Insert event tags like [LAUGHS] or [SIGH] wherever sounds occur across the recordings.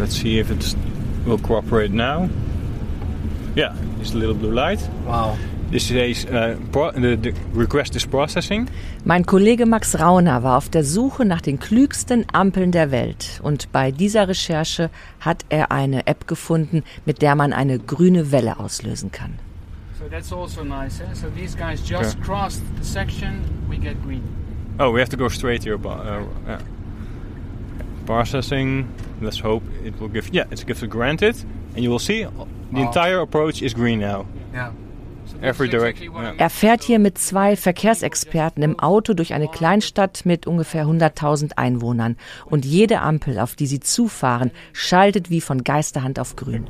let's see if it will cooperate now. Yeah, it's a little blue light. Wow. This says uh, the, the request is processing. Mein Kollege Max Rauner war auf der Suche nach den klügsten Ampeln der Welt und bei dieser Recherche hat er eine App gefunden, mit der man eine grüne Welle auslösen kann. So that's also nice. Eh? So these guys just yeah. crossed the section, we get green. Oh, we have to go straight here. Uh, yeah. Processing. Let's hope it will give. Yeah, it's gives it granted, and you will see the entire approach is green now. Yeah. Er fährt hier mit zwei Verkehrsexperten im Auto durch eine Kleinstadt mit ungefähr 100.000 Einwohnern. Und jede Ampel, auf die sie zufahren, schaltet wie von Geisterhand auf grün.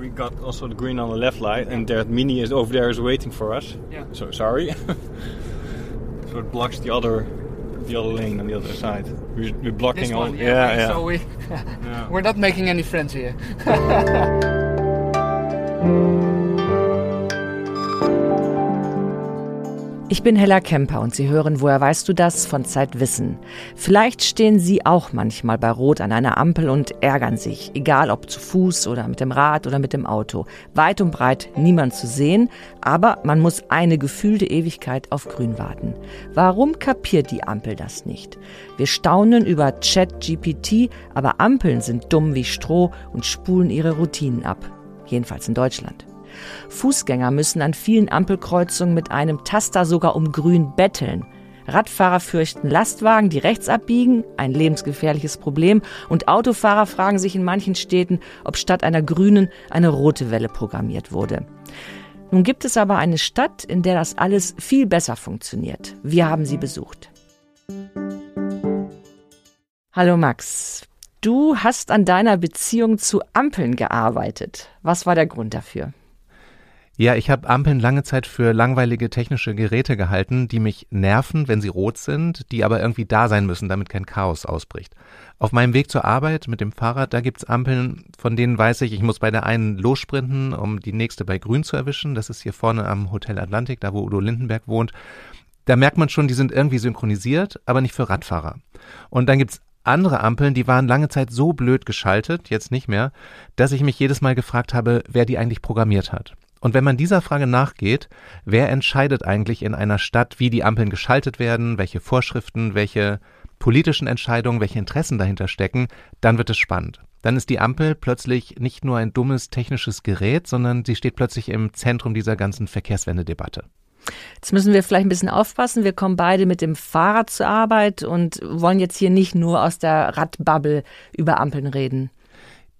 We got also the green on the left light and that Mini is over there is waiting for us. Yeah. So sorry. so it blocks the other the other lane on the other side. We're, we're blocking this all. One, yeah, yeah, yeah. So we [LAUGHS] yeah. we're not making any friends here. [LAUGHS] Ich bin Hella Kemper und Sie hören Woher weißt du das von Zeitwissen. Vielleicht stehen Sie auch manchmal bei Rot an einer Ampel und ärgern sich, egal ob zu Fuß oder mit dem Rad oder mit dem Auto. Weit und breit niemand zu sehen, aber man muss eine gefühlte Ewigkeit auf Grün warten. Warum kapiert die Ampel das nicht? Wir staunen über Chat-GPT, aber Ampeln sind dumm wie Stroh und spulen ihre Routinen ab. Jedenfalls in Deutschland. Fußgänger müssen an vielen Ampelkreuzungen mit einem Taster sogar um Grün betteln. Radfahrer fürchten Lastwagen, die rechts abbiegen, ein lebensgefährliches Problem, und Autofahrer fragen sich in manchen Städten, ob statt einer grünen eine rote Welle programmiert wurde. Nun gibt es aber eine Stadt, in der das alles viel besser funktioniert. Wir haben sie besucht. Hallo Max, du hast an deiner Beziehung zu Ampeln gearbeitet. Was war der Grund dafür? Ja, ich habe Ampeln lange Zeit für langweilige technische Geräte gehalten, die mich nerven, wenn sie rot sind, die aber irgendwie da sein müssen, damit kein Chaos ausbricht. Auf meinem Weg zur Arbeit mit dem Fahrrad, da gibt's Ampeln, von denen weiß ich, ich muss bei der einen lossprinten, um die nächste bei grün zu erwischen. Das ist hier vorne am Hotel Atlantik, da wo Udo Lindenberg wohnt. Da merkt man schon, die sind irgendwie synchronisiert, aber nicht für Radfahrer. Und dann gibt's andere Ampeln, die waren lange Zeit so blöd geschaltet, jetzt nicht mehr, dass ich mich jedes Mal gefragt habe, wer die eigentlich programmiert hat. Und wenn man dieser Frage nachgeht, wer entscheidet eigentlich in einer Stadt, wie die Ampeln geschaltet werden, welche Vorschriften, welche politischen Entscheidungen, welche Interessen dahinter stecken, dann wird es spannend. Dann ist die Ampel plötzlich nicht nur ein dummes technisches Gerät, sondern sie steht plötzlich im Zentrum dieser ganzen Verkehrswendedebatte. Jetzt müssen wir vielleicht ein bisschen aufpassen. Wir kommen beide mit dem Fahrrad zur Arbeit und wollen jetzt hier nicht nur aus der Radbubble über Ampeln reden.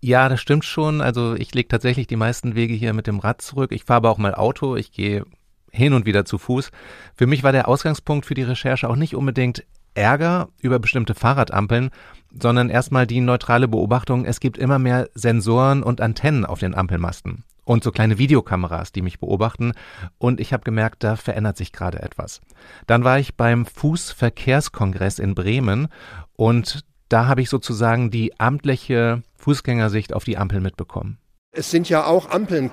Ja, das stimmt schon. Also ich lege tatsächlich die meisten Wege hier mit dem Rad zurück. Ich fahre aber auch mal Auto. Ich gehe hin und wieder zu Fuß. Für mich war der Ausgangspunkt für die Recherche auch nicht unbedingt Ärger über bestimmte Fahrradampeln, sondern erstmal die neutrale Beobachtung, es gibt immer mehr Sensoren und Antennen auf den Ampelmasten und so kleine Videokameras, die mich beobachten und ich habe gemerkt, da verändert sich gerade etwas. Dann war ich beim Fußverkehrskongress in Bremen und da habe ich sozusagen die amtliche Fußgängersicht auf die Ampel mitbekommen. Es sind ja auch Ampeln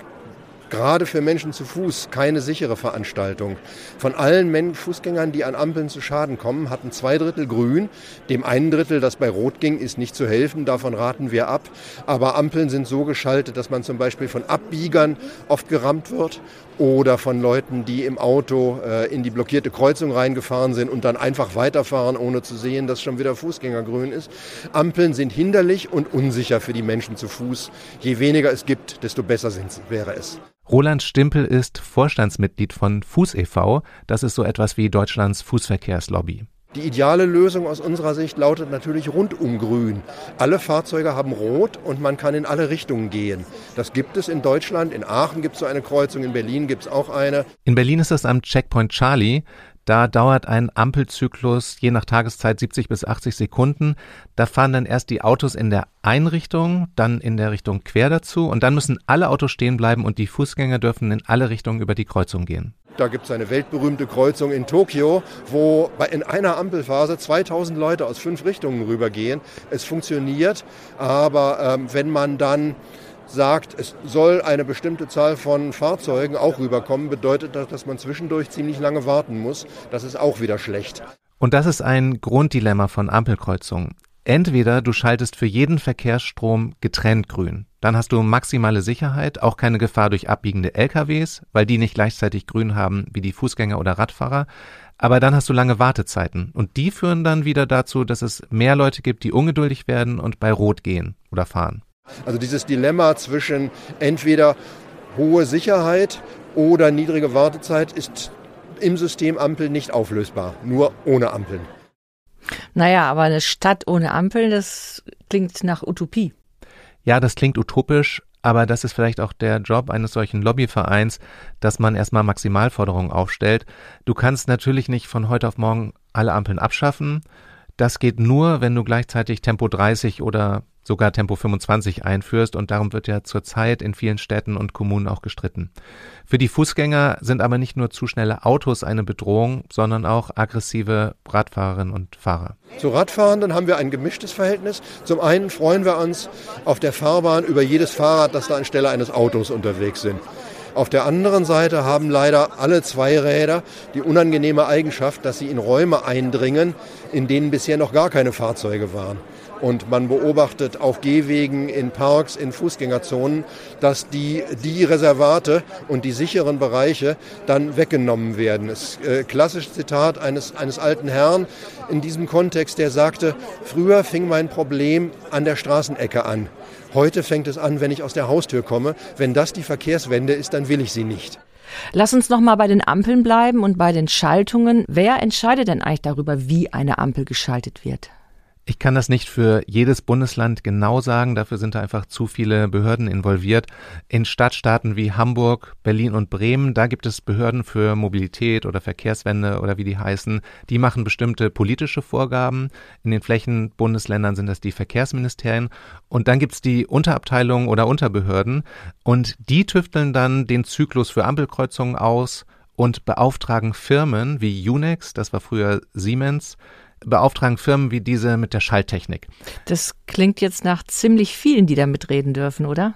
gerade für Menschen zu Fuß keine sichere Veranstaltung. Von allen Fußgängern, die an Ampeln zu Schaden kommen, hatten zwei Drittel grün. Dem einen Drittel, das bei Rot ging, ist nicht zu helfen. Davon raten wir ab. Aber Ampeln sind so geschaltet, dass man zum Beispiel von Abbiegern oft gerammt wird oder von Leuten, die im Auto äh, in die blockierte Kreuzung reingefahren sind und dann einfach weiterfahren, ohne zu sehen, dass schon wieder Fußgängergrün ist. Ampeln sind hinderlich und unsicher für die Menschen zu Fuß. Je weniger es gibt, desto besser sind, wäre es. Roland Stimpel ist Vorstandsmitglied von Fuß e.V. Das ist so etwas wie Deutschlands Fußverkehrslobby. Die ideale Lösung aus unserer Sicht lautet natürlich rundum grün. Alle Fahrzeuge haben rot und man kann in alle Richtungen gehen. Das gibt es in Deutschland. In Aachen gibt es so eine Kreuzung, in Berlin gibt es auch eine. In Berlin ist das am Checkpoint Charlie. Da dauert ein Ampelzyklus je nach Tageszeit 70 bis 80 Sekunden. Da fahren dann erst die Autos in der Einrichtung, dann in der Richtung quer dazu und dann müssen alle Autos stehen bleiben und die Fußgänger dürfen in alle Richtungen über die Kreuzung gehen. Da gibt es eine weltberühmte Kreuzung in Tokio, wo in einer Ampelphase 2000 Leute aus fünf Richtungen rübergehen. Es funktioniert, aber ähm, wenn man dann sagt, es soll eine bestimmte Zahl von Fahrzeugen auch rüberkommen, bedeutet das, dass man zwischendurch ziemlich lange warten muss. Das ist auch wieder schlecht. Und das ist ein Grunddilemma von Ampelkreuzungen. Entweder du schaltest für jeden Verkehrsstrom getrennt grün. Dann hast du maximale Sicherheit, auch keine Gefahr durch abbiegende LKWs, weil die nicht gleichzeitig grün haben wie die Fußgänger oder Radfahrer. Aber dann hast du lange Wartezeiten und die führen dann wieder dazu, dass es mehr Leute gibt, die ungeduldig werden und bei Rot gehen oder fahren. Also dieses Dilemma zwischen entweder hohe Sicherheit oder niedrige Wartezeit ist im System Ampel nicht auflösbar, nur ohne Ampeln. Naja, aber eine Stadt ohne Ampeln, das klingt nach Utopie. Ja, das klingt utopisch, aber das ist vielleicht auch der Job eines solchen Lobbyvereins, dass man erstmal Maximalforderungen aufstellt. Du kannst natürlich nicht von heute auf morgen alle Ampeln abschaffen. Das geht nur, wenn du gleichzeitig Tempo 30 oder sogar Tempo 25 einführst und darum wird ja zurzeit in vielen Städten und Kommunen auch gestritten. Für die Fußgänger sind aber nicht nur zu schnelle Autos eine Bedrohung, sondern auch aggressive Radfahrerinnen und Fahrer. Zu Radfahrenden haben wir ein gemischtes Verhältnis. Zum einen freuen wir uns auf der Fahrbahn über jedes Fahrrad, das da anstelle eines Autos unterwegs sind. Auf der anderen Seite haben leider alle Zweiräder die unangenehme Eigenschaft, dass sie in Räume eindringen, in denen bisher noch gar keine Fahrzeuge waren. Und man beobachtet auf Gehwegen, in Parks, in Fußgängerzonen, dass die, die Reservate und die sicheren Bereiche dann weggenommen werden. Das äh, klassisches Zitat eines, eines alten Herrn in diesem Kontext, der sagte, früher fing mein Problem an der Straßenecke an. Heute fängt es an, wenn ich aus der Haustür komme. Wenn das die Verkehrswende ist, dann will ich sie nicht. Lass uns noch mal bei den Ampeln bleiben und bei den Schaltungen. Wer entscheidet denn eigentlich darüber, wie eine Ampel geschaltet wird? Ich kann das nicht für jedes Bundesland genau sagen, dafür sind da einfach zu viele Behörden involviert. In Stadtstaaten wie Hamburg, Berlin und Bremen, da gibt es Behörden für Mobilität oder Verkehrswende oder wie die heißen, die machen bestimmte politische Vorgaben. In den Flächenbundesländern sind das die Verkehrsministerien und dann gibt's die Unterabteilungen oder Unterbehörden und die tüfteln dann den Zyklus für Ampelkreuzungen aus und beauftragen Firmen wie Unex, das war früher Siemens, beauftragen Firmen wie diese mit der Schalttechnik. Das klingt jetzt nach ziemlich vielen, die da mitreden dürfen, oder?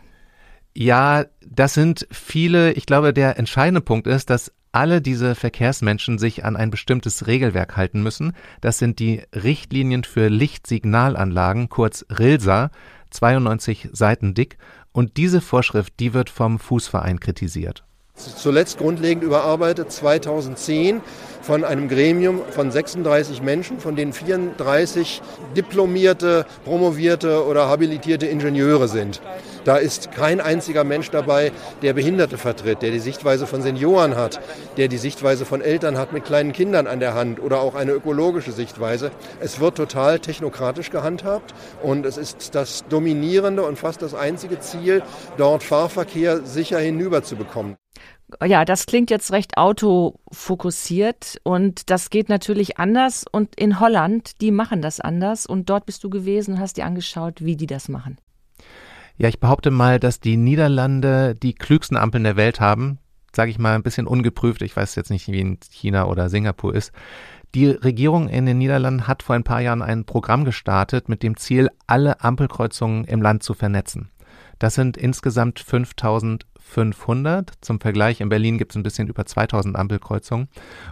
Ja, das sind viele. Ich glaube, der entscheidende Punkt ist, dass alle diese Verkehrsmenschen sich an ein bestimmtes Regelwerk halten müssen. Das sind die Richtlinien für Lichtsignalanlagen, kurz RILSA, 92 Seiten dick. Und diese Vorschrift, die wird vom Fußverein kritisiert. Zuletzt grundlegend überarbeitet 2010 von einem Gremium von 36 Menschen, von denen 34 diplomierte, promovierte oder habilitierte Ingenieure sind. Da ist kein einziger Mensch dabei, der Behinderte vertritt, der die Sichtweise von Senioren hat, der die Sichtweise von Eltern hat mit kleinen Kindern an der Hand oder auch eine ökologische Sichtweise. Es wird total technokratisch gehandhabt und es ist das dominierende und fast das einzige Ziel, dort Fahrverkehr sicher hinüberzubekommen ja, das klingt jetzt recht autofokussiert und das geht natürlich anders. Und in Holland, die machen das anders und dort bist du gewesen, hast dir angeschaut, wie die das machen. Ja, ich behaupte mal, dass die Niederlande die klügsten Ampeln der Welt haben. Sage ich mal ein bisschen ungeprüft. Ich weiß jetzt nicht, wie in China oder Singapur ist. Die Regierung in den Niederlanden hat vor ein paar Jahren ein Programm gestartet mit dem Ziel, alle Ampelkreuzungen im Land zu vernetzen. Das sind insgesamt 5000 500. Zum Vergleich, in Berlin gibt es ein bisschen über 2000 Ampelkreuzungen.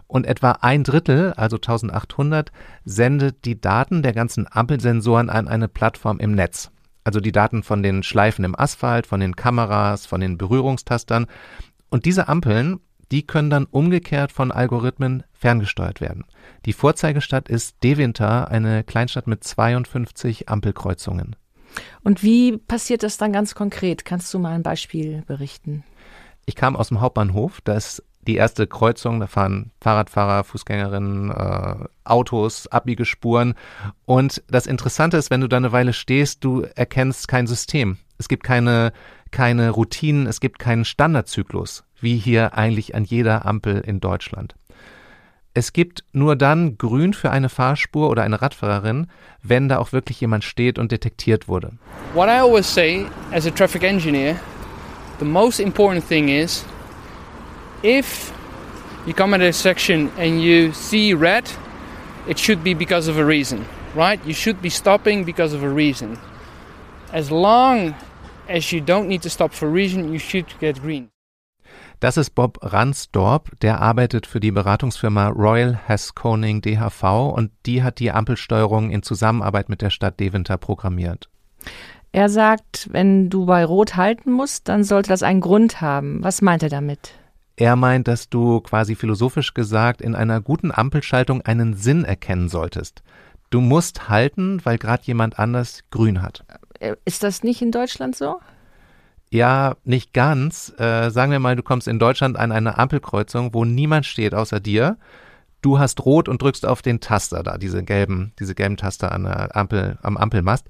Und etwa ein Drittel, also 1800, sendet die Daten der ganzen Ampelsensoren an eine Plattform im Netz. Also die Daten von den Schleifen im Asphalt, von den Kameras, von den Berührungstastern. Und diese Ampeln, die können dann umgekehrt von Algorithmen ferngesteuert werden. Die Vorzeigestadt ist Deventer, eine Kleinstadt mit 52 Ampelkreuzungen. Und wie passiert das dann ganz konkret? Kannst du mal ein Beispiel berichten? Ich kam aus dem Hauptbahnhof, da ist die erste Kreuzung, da fahren Fahrradfahrer, Fußgängerinnen, äh, Autos, Abbiegespuren. Und das Interessante ist, wenn du da eine Weile stehst, du erkennst kein System. Es gibt keine, keine Routinen, es gibt keinen Standardzyklus, wie hier eigentlich an jeder Ampel in Deutschland. Es gibt nur dann grün für eine Fahrspur oder eine Radfahrerin, wenn da auch wirklich jemand steht und detektiert wurde. What I always say as a traffic engineer, the most important thing is if you come at a section and you see red, it should be because of a reason, right? You should be stopping because of a reason. As long as you don't need to stop for a reason, you should get green. Das ist Bob Ransdorp, der arbeitet für die Beratungsfirma Royal Haskoning DHV und die hat die Ampelsteuerung in Zusammenarbeit mit der Stadt Deventer programmiert. Er sagt, wenn du bei Rot halten musst, dann sollte das einen Grund haben. Was meint er damit? Er meint, dass du quasi philosophisch gesagt in einer guten Ampelschaltung einen Sinn erkennen solltest. Du musst halten, weil gerade jemand anders grün hat. Äh, ist das nicht in Deutschland so? Ja, nicht ganz. Äh, sagen wir mal, du kommst in Deutschland an eine Ampelkreuzung, wo niemand steht außer dir. Du hast rot und drückst auf den Taster da, diese gelben, diese gelben Taster an der Ampel, am Ampelmast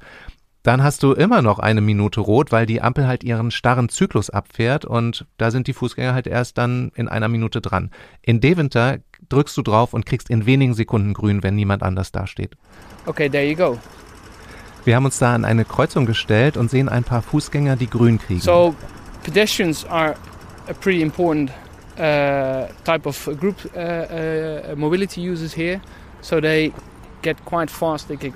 dann hast du immer noch eine Minute rot, weil die Ampel halt ihren starren Zyklus abfährt und da sind die Fußgänger halt erst dann in einer Minute dran. In Deventer drückst du drauf und kriegst in wenigen Sekunden grün, wenn niemand anders dasteht. Okay, there you go. Wir haben uns da an eine Kreuzung gestellt und sehen ein paar Fußgänger, die grün kriegen. So, pedestrians are a pretty important uh, type of group uh, uh, mobility users here. So they get quite fast, they get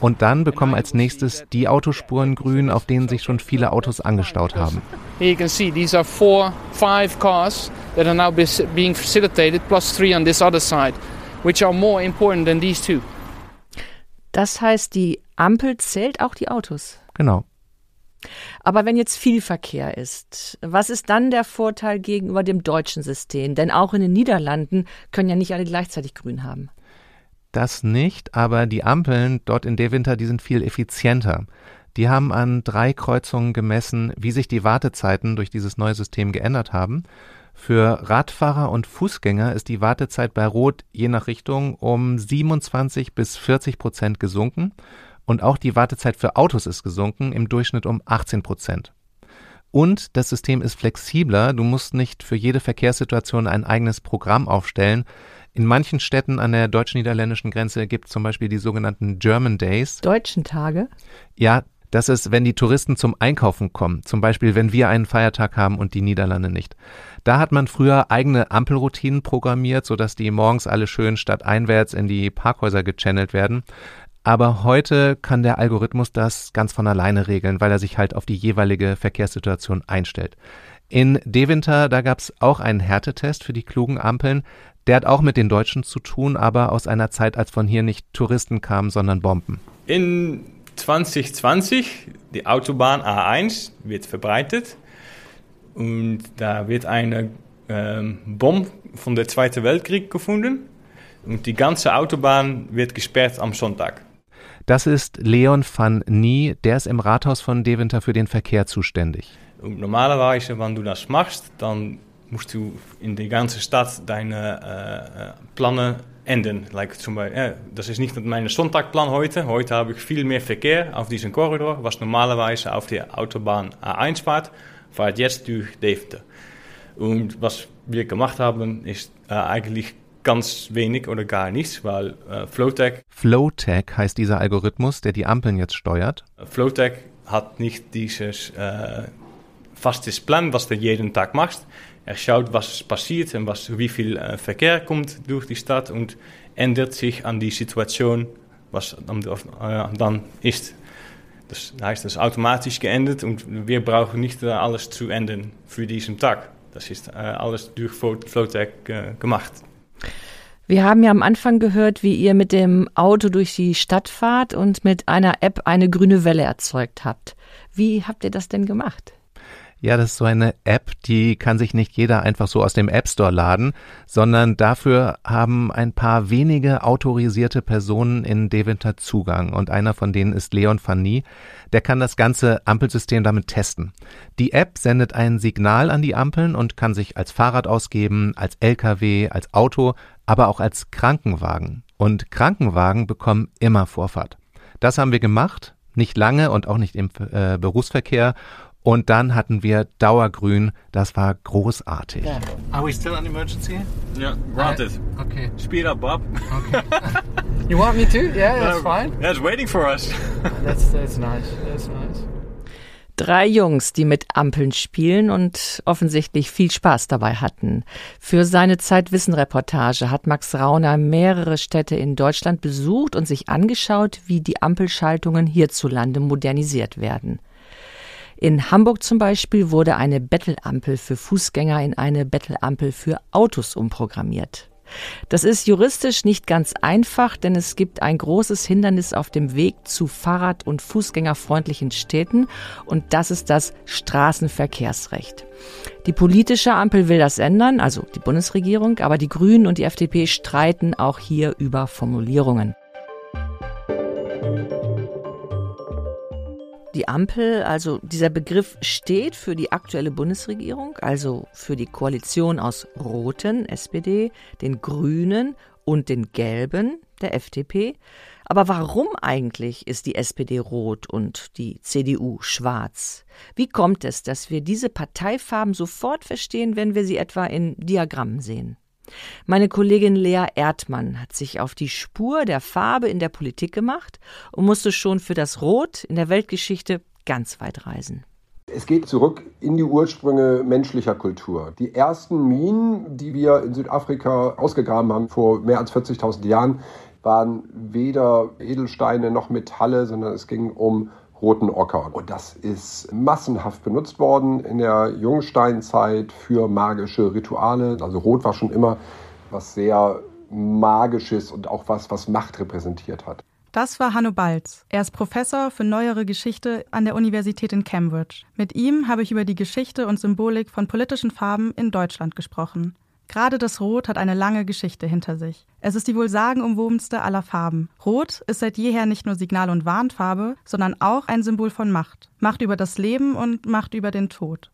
und dann bekommen als nächstes die Autospuren grün, auf denen sich schon viele Autos angestaut haben. Here you can see these are four, five cars that are now being facilitated, plus three on this other side, which are more important than these two. Das heißt, die Ampel zählt auch die Autos. Genau. Aber wenn jetzt viel Verkehr ist, was ist dann der Vorteil gegenüber dem deutschen System? Denn auch in den Niederlanden können ja nicht alle gleichzeitig grün haben. Das nicht, aber die Ampeln dort in Deventer, die sind viel effizienter. Die haben an drei Kreuzungen gemessen, wie sich die Wartezeiten durch dieses neue System geändert haben. Für Radfahrer und Fußgänger ist die Wartezeit bei Rot je nach Richtung um 27 bis 40 Prozent gesunken und auch die Wartezeit für Autos ist gesunken, im Durchschnitt um 18 Prozent. Und das System ist flexibler, du musst nicht für jede Verkehrssituation ein eigenes Programm aufstellen, in manchen Städten an der deutsch-niederländischen Grenze gibt es zum Beispiel die sogenannten German Days. Deutschen Tage? Ja, das ist, wenn die Touristen zum Einkaufen kommen. Zum Beispiel, wenn wir einen Feiertag haben und die Niederlande nicht. Da hat man früher eigene Ampelroutinen programmiert, sodass die morgens alle schön stadteinwärts in die Parkhäuser gechannelt werden. Aber heute kann der Algorithmus das ganz von alleine regeln, weil er sich halt auf die jeweilige Verkehrssituation einstellt. In Deventer, da gab es auch einen Härtetest für die klugen Ampeln. Der hat auch mit den Deutschen zu tun, aber aus einer Zeit, als von hier nicht Touristen kamen, sondern Bomben. In 2020, die Autobahn A1 wird verbreitet und da wird eine ähm, Bombe von der Zweiten Weltkrieg gefunden und die ganze Autobahn wird gesperrt am Sonntag. Das ist Leon van Nie, der ist im Rathaus von Deventer für den Verkehr zuständig. Normalerweise, wenn du das machst, dann musst du in der ganzen Stadt deine äh, äh Plannen ändern. Like zum Beispiel, äh, das ist nicht mein Sonntagplan heute. Heute habe ich viel mehr Verkehr auf diesem Korridor, was normalerweise auf der Autobahn A1 fährt, fährt jetzt durch Deventer. Und was wir gemacht haben, ist äh, eigentlich ganz wenig oder gar nichts, weil äh, Flowtech. Flowtech heißt dieser Algorithmus, der die Ampeln jetzt steuert. Flowtech hat nicht dieses äh, fastes Plan, was du jeden Tag machst. Er schaut, was passiert und was, wie viel äh, Verkehr kommt durch die Stadt und ändert sich an die Situation, was dann, äh, dann ist. Das heißt, das ist automatisch geändert und wir brauchen nicht äh, alles zu ändern für diesen Tag. Das ist äh, alles durch Flowtech äh, gemacht. Wir haben ja am Anfang gehört, wie ihr mit dem Auto durch die Stadt fahrt und mit einer App eine grüne Welle erzeugt habt. Wie habt ihr das denn gemacht? Ja, das ist so eine App, die kann sich nicht jeder einfach so aus dem App Store laden, sondern dafür haben ein paar wenige autorisierte Personen in Deventer Zugang und einer von denen ist Leon Fanny. Der kann das ganze Ampelsystem damit testen. Die App sendet ein Signal an die Ampeln und kann sich als Fahrrad ausgeben, als LKW, als Auto, aber auch als Krankenwagen. Und Krankenwagen bekommen immer Vorfahrt. Das haben wir gemacht, nicht lange und auch nicht im äh, Berufsverkehr und dann hatten wir Dauergrün, das war großartig. Yeah. Are we still an emergency? Yeah, granted. Uh, okay. Speed up, Bob. Okay. [LAUGHS] you want me to? Yeah, that's fine. Yeah, it's waiting for us. [LAUGHS] that's, that's nice. That's nice. Drei Jungs, die mit Ampeln spielen und offensichtlich viel Spaß dabei hatten. Für seine Zeitwissen-Reportage hat Max Rauner mehrere Städte in Deutschland besucht und sich angeschaut, wie die Ampelschaltungen hierzulande modernisiert werden. In Hamburg zum Beispiel wurde eine Bettelampel für Fußgänger in eine Bettelampel für Autos umprogrammiert. Das ist juristisch nicht ganz einfach, denn es gibt ein großes Hindernis auf dem Weg zu Fahrrad- und Fußgängerfreundlichen Städten und das ist das Straßenverkehrsrecht. Die politische Ampel will das ändern, also die Bundesregierung, aber die Grünen und die FDP streiten auch hier über Formulierungen. Die Ampel, also dieser Begriff steht für die aktuelle Bundesregierung, also für die Koalition aus Roten, SPD, den Grünen und den Gelben, der FDP. Aber warum eigentlich ist die SPD rot und die CDU schwarz? Wie kommt es, dass wir diese Parteifarben sofort verstehen, wenn wir sie etwa in Diagrammen sehen? Meine Kollegin Lea Erdmann hat sich auf die Spur der Farbe in der Politik gemacht und musste schon für das Rot in der Weltgeschichte ganz weit reisen. Es geht zurück in die Ursprünge menschlicher Kultur. Die ersten Minen, die wir in Südafrika ausgegraben haben vor mehr als 40.000 Jahren, waren weder Edelsteine noch Metalle, sondern es ging um roten Ocker. Und das ist massenhaft benutzt worden in der Jungsteinzeit für magische Rituale. Also Rot war schon immer was sehr Magisches und auch was, was Macht repräsentiert hat. Das war Hanno Balz. Er ist Professor für neuere Geschichte an der Universität in Cambridge. Mit ihm habe ich über die Geschichte und Symbolik von politischen Farben in Deutschland gesprochen. Gerade das Rot hat eine lange Geschichte hinter sich. Es ist die wohl sagenumwobenste aller Farben. Rot ist seit jeher nicht nur Signal- und Warnfarbe, sondern auch ein Symbol von Macht. Macht über das Leben und Macht über den Tod.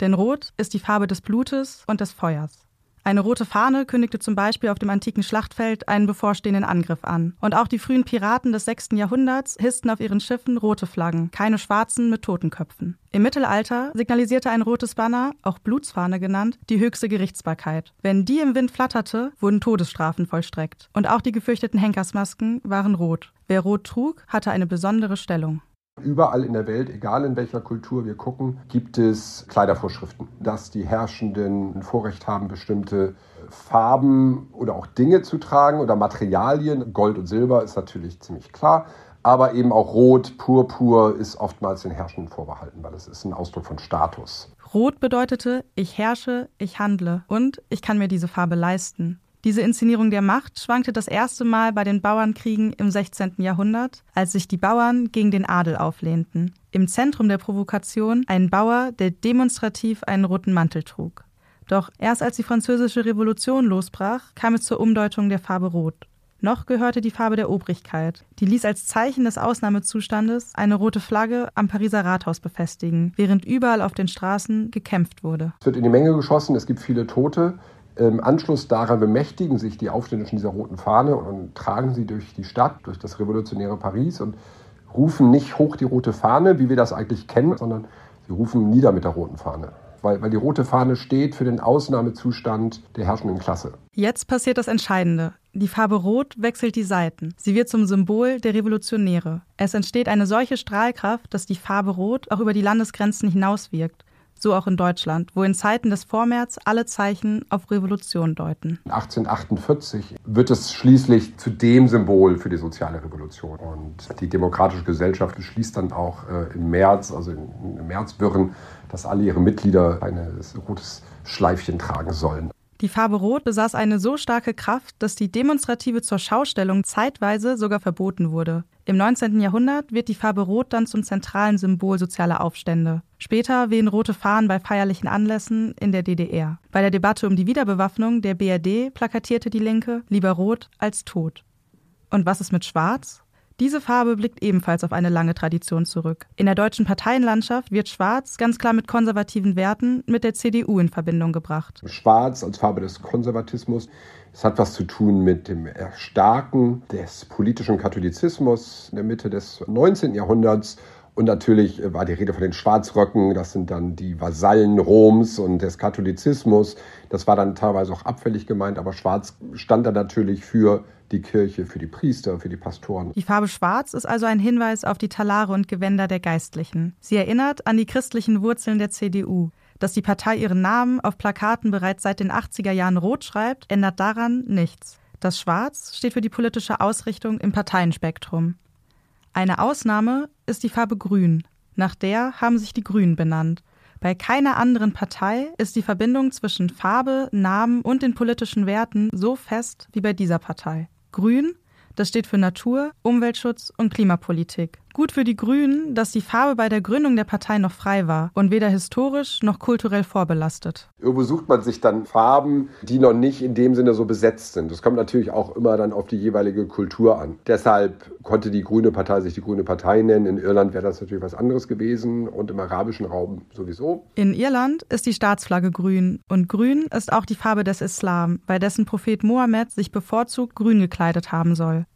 Denn Rot ist die Farbe des Blutes und des Feuers. Eine rote Fahne kündigte zum Beispiel auf dem antiken Schlachtfeld einen bevorstehenden Angriff an. Und auch die frühen Piraten des 6. Jahrhunderts hissten auf ihren Schiffen rote Flaggen, keine schwarzen mit Totenköpfen. Im Mittelalter signalisierte ein rotes Banner, auch Blutsfahne genannt, die höchste Gerichtsbarkeit. Wenn die im Wind flatterte, wurden Todesstrafen vollstreckt. Und auch die gefürchteten Henkersmasken waren rot. Wer rot trug, hatte eine besondere Stellung. Überall in der Welt, egal in welcher Kultur wir gucken, gibt es Kleidervorschriften, dass die Herrschenden ein Vorrecht haben, bestimmte Farben oder auch Dinge zu tragen oder Materialien. Gold und Silber ist natürlich ziemlich klar, aber eben auch Rot, Purpur ist oftmals den Herrschenden vorbehalten, weil es ist ein Ausdruck von Status. Rot bedeutete, ich herrsche, ich handle und ich kann mir diese Farbe leisten. Diese Inszenierung der Macht schwankte das erste Mal bei den Bauernkriegen im 16. Jahrhundert, als sich die Bauern gegen den Adel auflehnten. Im Zentrum der Provokation ein Bauer, der demonstrativ einen roten Mantel trug. Doch erst als die französische Revolution losbrach, kam es zur Umdeutung der Farbe Rot. Noch gehörte die Farbe der Obrigkeit. Die ließ als Zeichen des Ausnahmezustandes eine rote Flagge am Pariser Rathaus befestigen, während überall auf den Straßen gekämpft wurde. Es wird in die Menge geschossen, es gibt viele Tote. Im Anschluss daran bemächtigen sich die Aufständischen dieser roten Fahne und tragen sie durch die Stadt, durch das revolutionäre Paris und rufen nicht hoch die rote Fahne, wie wir das eigentlich kennen, sondern sie rufen nieder mit der roten Fahne. Weil, weil die rote Fahne steht für den Ausnahmezustand der herrschenden Klasse. Jetzt passiert das Entscheidende. Die Farbe Rot wechselt die Seiten. Sie wird zum Symbol der Revolutionäre. Es entsteht eine solche Strahlkraft, dass die Farbe Rot auch über die Landesgrenzen hinauswirkt so auch in Deutschland, wo in Zeiten des Vormärz alle Zeichen auf Revolution deuten. 1848 wird es schließlich zu dem Symbol für die soziale Revolution. Und die demokratische Gesellschaft beschließt dann auch äh, im März, also im Märzwirren, dass alle ihre Mitglieder ein rotes Schleifchen tragen sollen. Die Farbe Rot besaß eine so starke Kraft, dass die demonstrative Zurschaustellung zeitweise sogar verboten wurde. Im 19. Jahrhundert wird die Farbe Rot dann zum zentralen Symbol sozialer Aufstände. Später wehen rote Fahnen bei feierlichen Anlässen in der DDR. Bei der Debatte um die Wiederbewaffnung der BRD plakatierte die Linke lieber Rot als Tod. Und was ist mit Schwarz? Diese Farbe blickt ebenfalls auf eine lange Tradition zurück. In der deutschen Parteienlandschaft wird Schwarz ganz klar mit konservativen Werten mit der CDU in Verbindung gebracht. Schwarz als Farbe des Konservatismus. Es hat was zu tun mit dem Erstarken des politischen Katholizismus in der Mitte des 19. Jahrhunderts und natürlich war die Rede von den Schwarzröcken, das sind dann die Vasallen Roms und des Katholizismus. Das war dann teilweise auch abfällig gemeint, aber Schwarz stand da natürlich für die Kirche, für die Priester, für die Pastoren. Die Farbe Schwarz ist also ein Hinweis auf die Talare und Gewänder der Geistlichen. Sie erinnert an die christlichen Wurzeln der CDU. Dass die Partei ihren Namen auf Plakaten bereits seit den 80er Jahren rot schreibt, ändert daran nichts. Das Schwarz steht für die politische Ausrichtung im Parteienspektrum. Eine Ausnahme ist die Farbe Grün. Nach der haben sich die Grünen benannt. Bei keiner anderen Partei ist die Verbindung zwischen Farbe, Namen und den politischen Werten so fest wie bei dieser Partei. Grün das steht für Natur, Umweltschutz und Klimapolitik. Gut für die Grünen, dass die Farbe bei der Gründung der Partei noch frei war und weder historisch noch kulturell vorbelastet. Irgendwo sucht man sich dann Farben, die noch nicht in dem Sinne so besetzt sind. Das kommt natürlich auch immer dann auf die jeweilige Kultur an. Deshalb konnte die Grüne Partei sich die Grüne Partei nennen. In Irland wäre das natürlich was anderes gewesen und im arabischen Raum sowieso. In Irland ist die Staatsflagge grün und grün ist auch die Farbe des Islam, bei dessen Prophet Mohammed sich bevorzugt grün gekleidet haben soll.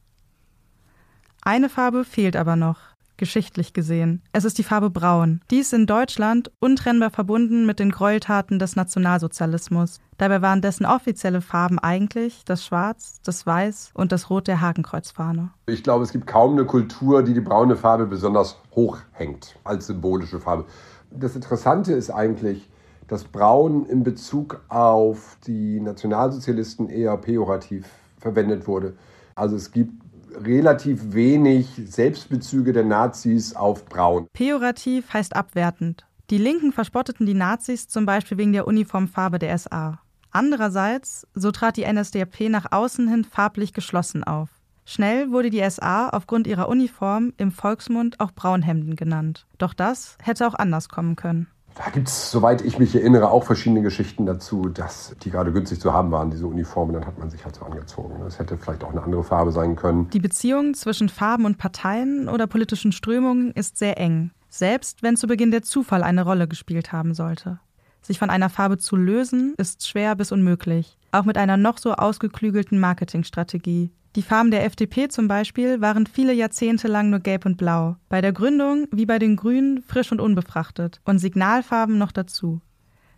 Eine Farbe fehlt aber noch, geschichtlich gesehen. Es ist die Farbe Braun. Dies in Deutschland untrennbar verbunden mit den Gräueltaten des Nationalsozialismus. Dabei waren dessen offizielle Farben eigentlich das Schwarz, das Weiß und das Rot der Hakenkreuzfahne. Ich glaube, es gibt kaum eine Kultur, die die braune Farbe besonders hoch hängt als symbolische Farbe. Das Interessante ist eigentlich, dass Braun in Bezug auf die Nationalsozialisten eher pejorativ verwendet wurde. Also es gibt relativ wenig Selbstbezüge der Nazis auf Braun. Pejorativ heißt abwertend. Die Linken verspotteten die Nazis zum Beispiel wegen der Uniformfarbe der SA. Andererseits, so trat die NSDAP nach außen hin farblich geschlossen auf. Schnell wurde die SA aufgrund ihrer Uniform im Volksmund auch Braunhemden genannt. Doch das hätte auch anders kommen können. Da gibt es, soweit ich mich erinnere, auch verschiedene Geschichten dazu, dass die gerade günstig zu haben waren, diese Uniformen. Dann hat man sich halt so angezogen. Das hätte vielleicht auch eine andere Farbe sein können. Die Beziehung zwischen Farben und Parteien oder politischen Strömungen ist sehr eng. Selbst wenn zu Beginn der Zufall eine Rolle gespielt haben sollte. Sich von einer Farbe zu lösen, ist schwer bis unmöglich. Auch mit einer noch so ausgeklügelten Marketingstrategie. Die Farben der FDP zum Beispiel waren viele Jahrzehnte lang nur gelb und blau. Bei der Gründung, wie bei den Grünen, frisch und unbefrachtet. Und Signalfarben noch dazu.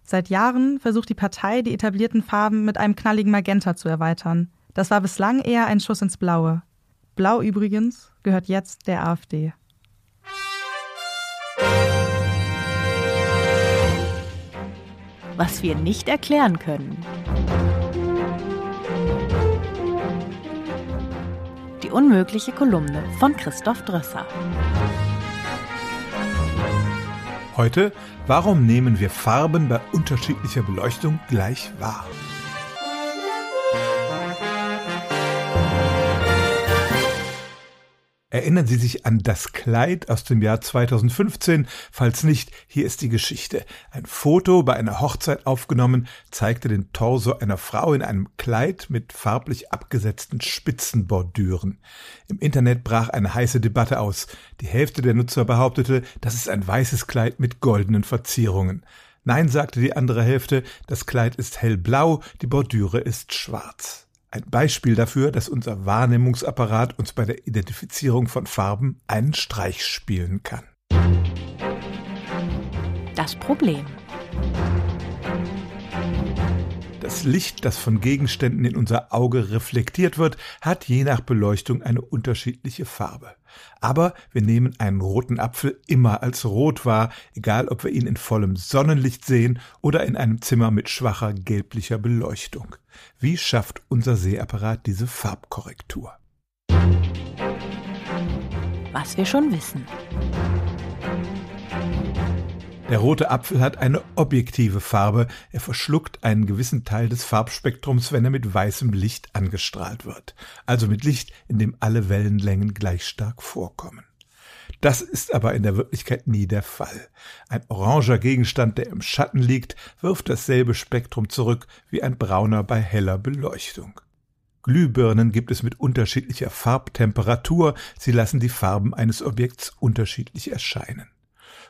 Seit Jahren versucht die Partei, die etablierten Farben mit einem knalligen Magenta zu erweitern. Das war bislang eher ein Schuss ins Blaue. Blau übrigens gehört jetzt der AfD. Was wir nicht erklären können. Unmögliche Kolumne von Christoph Drösser. Heute, warum nehmen wir Farben bei unterschiedlicher Beleuchtung gleich wahr? Erinnern Sie sich an das Kleid aus dem Jahr 2015? Falls nicht, hier ist die Geschichte. Ein Foto bei einer Hochzeit aufgenommen zeigte den Torso einer Frau in einem Kleid mit farblich abgesetzten Spitzenbordüren. Im Internet brach eine heiße Debatte aus. Die Hälfte der Nutzer behauptete, das ist ein weißes Kleid mit goldenen Verzierungen. Nein, sagte die andere Hälfte, das Kleid ist hellblau, die Bordüre ist schwarz. Ein Beispiel dafür, dass unser Wahrnehmungsapparat uns bei der Identifizierung von Farben einen Streich spielen kann. Das Problem. Das Licht, das von Gegenständen in unser Auge reflektiert wird, hat je nach Beleuchtung eine unterschiedliche Farbe. Aber wir nehmen einen roten Apfel immer als rot wahr, egal ob wir ihn in vollem Sonnenlicht sehen oder in einem Zimmer mit schwacher gelblicher Beleuchtung. Wie schafft unser Sehapparat diese Farbkorrektur? Was wir schon wissen. Der rote Apfel hat eine objektive Farbe, er verschluckt einen gewissen Teil des Farbspektrums, wenn er mit weißem Licht angestrahlt wird, also mit Licht, in dem alle Wellenlängen gleich stark vorkommen. Das ist aber in der Wirklichkeit nie der Fall. Ein oranger Gegenstand, der im Schatten liegt, wirft dasselbe Spektrum zurück wie ein brauner bei heller Beleuchtung. Glühbirnen gibt es mit unterschiedlicher Farbtemperatur, sie lassen die Farben eines Objekts unterschiedlich erscheinen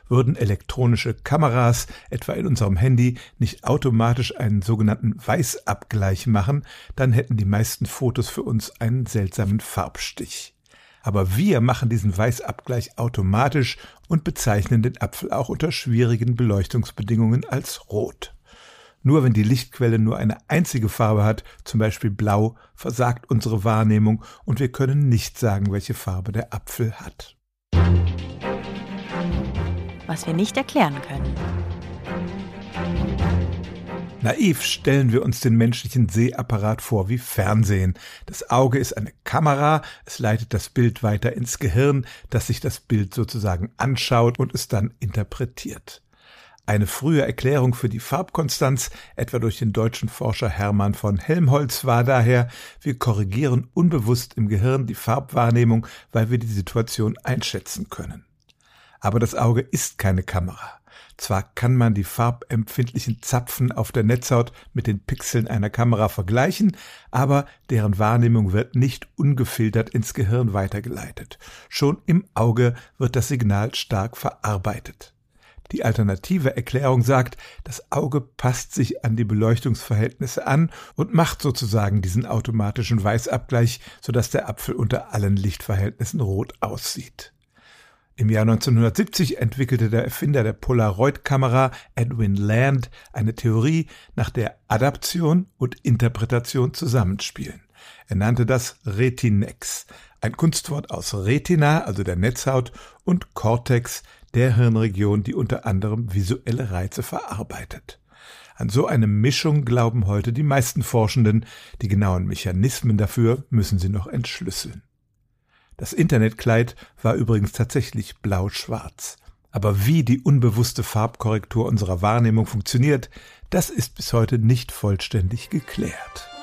würden elektronische Kameras, etwa in unserem Handy, nicht automatisch einen sogenannten Weißabgleich machen, dann hätten die meisten Fotos für uns einen seltsamen Farbstich. Aber wir machen diesen Weißabgleich automatisch und bezeichnen den Apfel auch unter schwierigen Beleuchtungsbedingungen als rot. Nur wenn die Lichtquelle nur eine einzige Farbe hat, zum Beispiel blau, versagt unsere Wahrnehmung und wir können nicht sagen, welche Farbe der Apfel hat was wir nicht erklären können. Naiv stellen wir uns den menschlichen Sehapparat vor wie Fernsehen. Das Auge ist eine Kamera, es leitet das Bild weiter ins Gehirn, das sich das Bild sozusagen anschaut und es dann interpretiert. Eine frühe Erklärung für die Farbkonstanz, etwa durch den deutschen Forscher Hermann von Helmholtz, war daher, wir korrigieren unbewusst im Gehirn die Farbwahrnehmung, weil wir die Situation einschätzen können. Aber das Auge ist keine Kamera. Zwar kann man die farbempfindlichen Zapfen auf der Netzhaut mit den Pixeln einer Kamera vergleichen, aber deren Wahrnehmung wird nicht ungefiltert ins Gehirn weitergeleitet. Schon im Auge wird das Signal stark verarbeitet. Die alternative Erklärung sagt, das Auge passt sich an die Beleuchtungsverhältnisse an und macht sozusagen diesen automatischen Weißabgleich, sodass der Apfel unter allen Lichtverhältnissen rot aussieht. Im Jahr 1970 entwickelte der Erfinder der Polaroid-Kamera Edwin Land eine Theorie, nach der Adaption und Interpretation zusammenspielen. Er nannte das Retinex, ein Kunstwort aus Retina, also der Netzhaut, und Cortex, der Hirnregion, die unter anderem visuelle Reize verarbeitet. An so eine Mischung glauben heute die meisten Forschenden, die genauen Mechanismen dafür müssen sie noch entschlüsseln. Das Internetkleid war übrigens tatsächlich blau-schwarz. Aber wie die unbewusste Farbkorrektur unserer Wahrnehmung funktioniert, das ist bis heute nicht vollständig geklärt.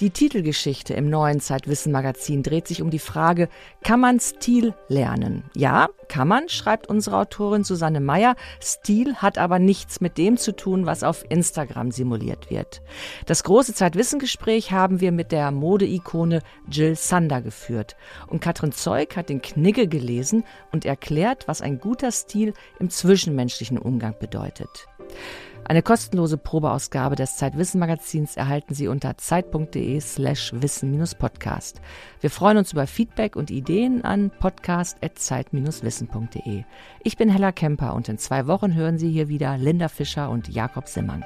Die Titelgeschichte im neuen Zeitwissen-Magazin dreht sich um die Frage, kann man Stil lernen? Ja, kann man, schreibt unsere Autorin Susanne Meyer. Stil hat aber nichts mit dem zu tun, was auf Instagram simuliert wird. Das große Zeitwissen-Gespräch haben wir mit der Modeikone Jill Sander geführt. Und Katrin Zeug hat den Knigge gelesen und erklärt, was ein guter Stil im zwischenmenschlichen Umgang bedeutet. Eine kostenlose Probeausgabe des Zeitwissen-Magazins erhalten Sie unter zeit.de slash wissen-podcast. Wir freuen uns über Feedback und Ideen an podcast.zeit-wissen.de. Ich bin Hella Kemper und in zwei Wochen hören Sie hier wieder Linda Fischer und Jakob Simmank.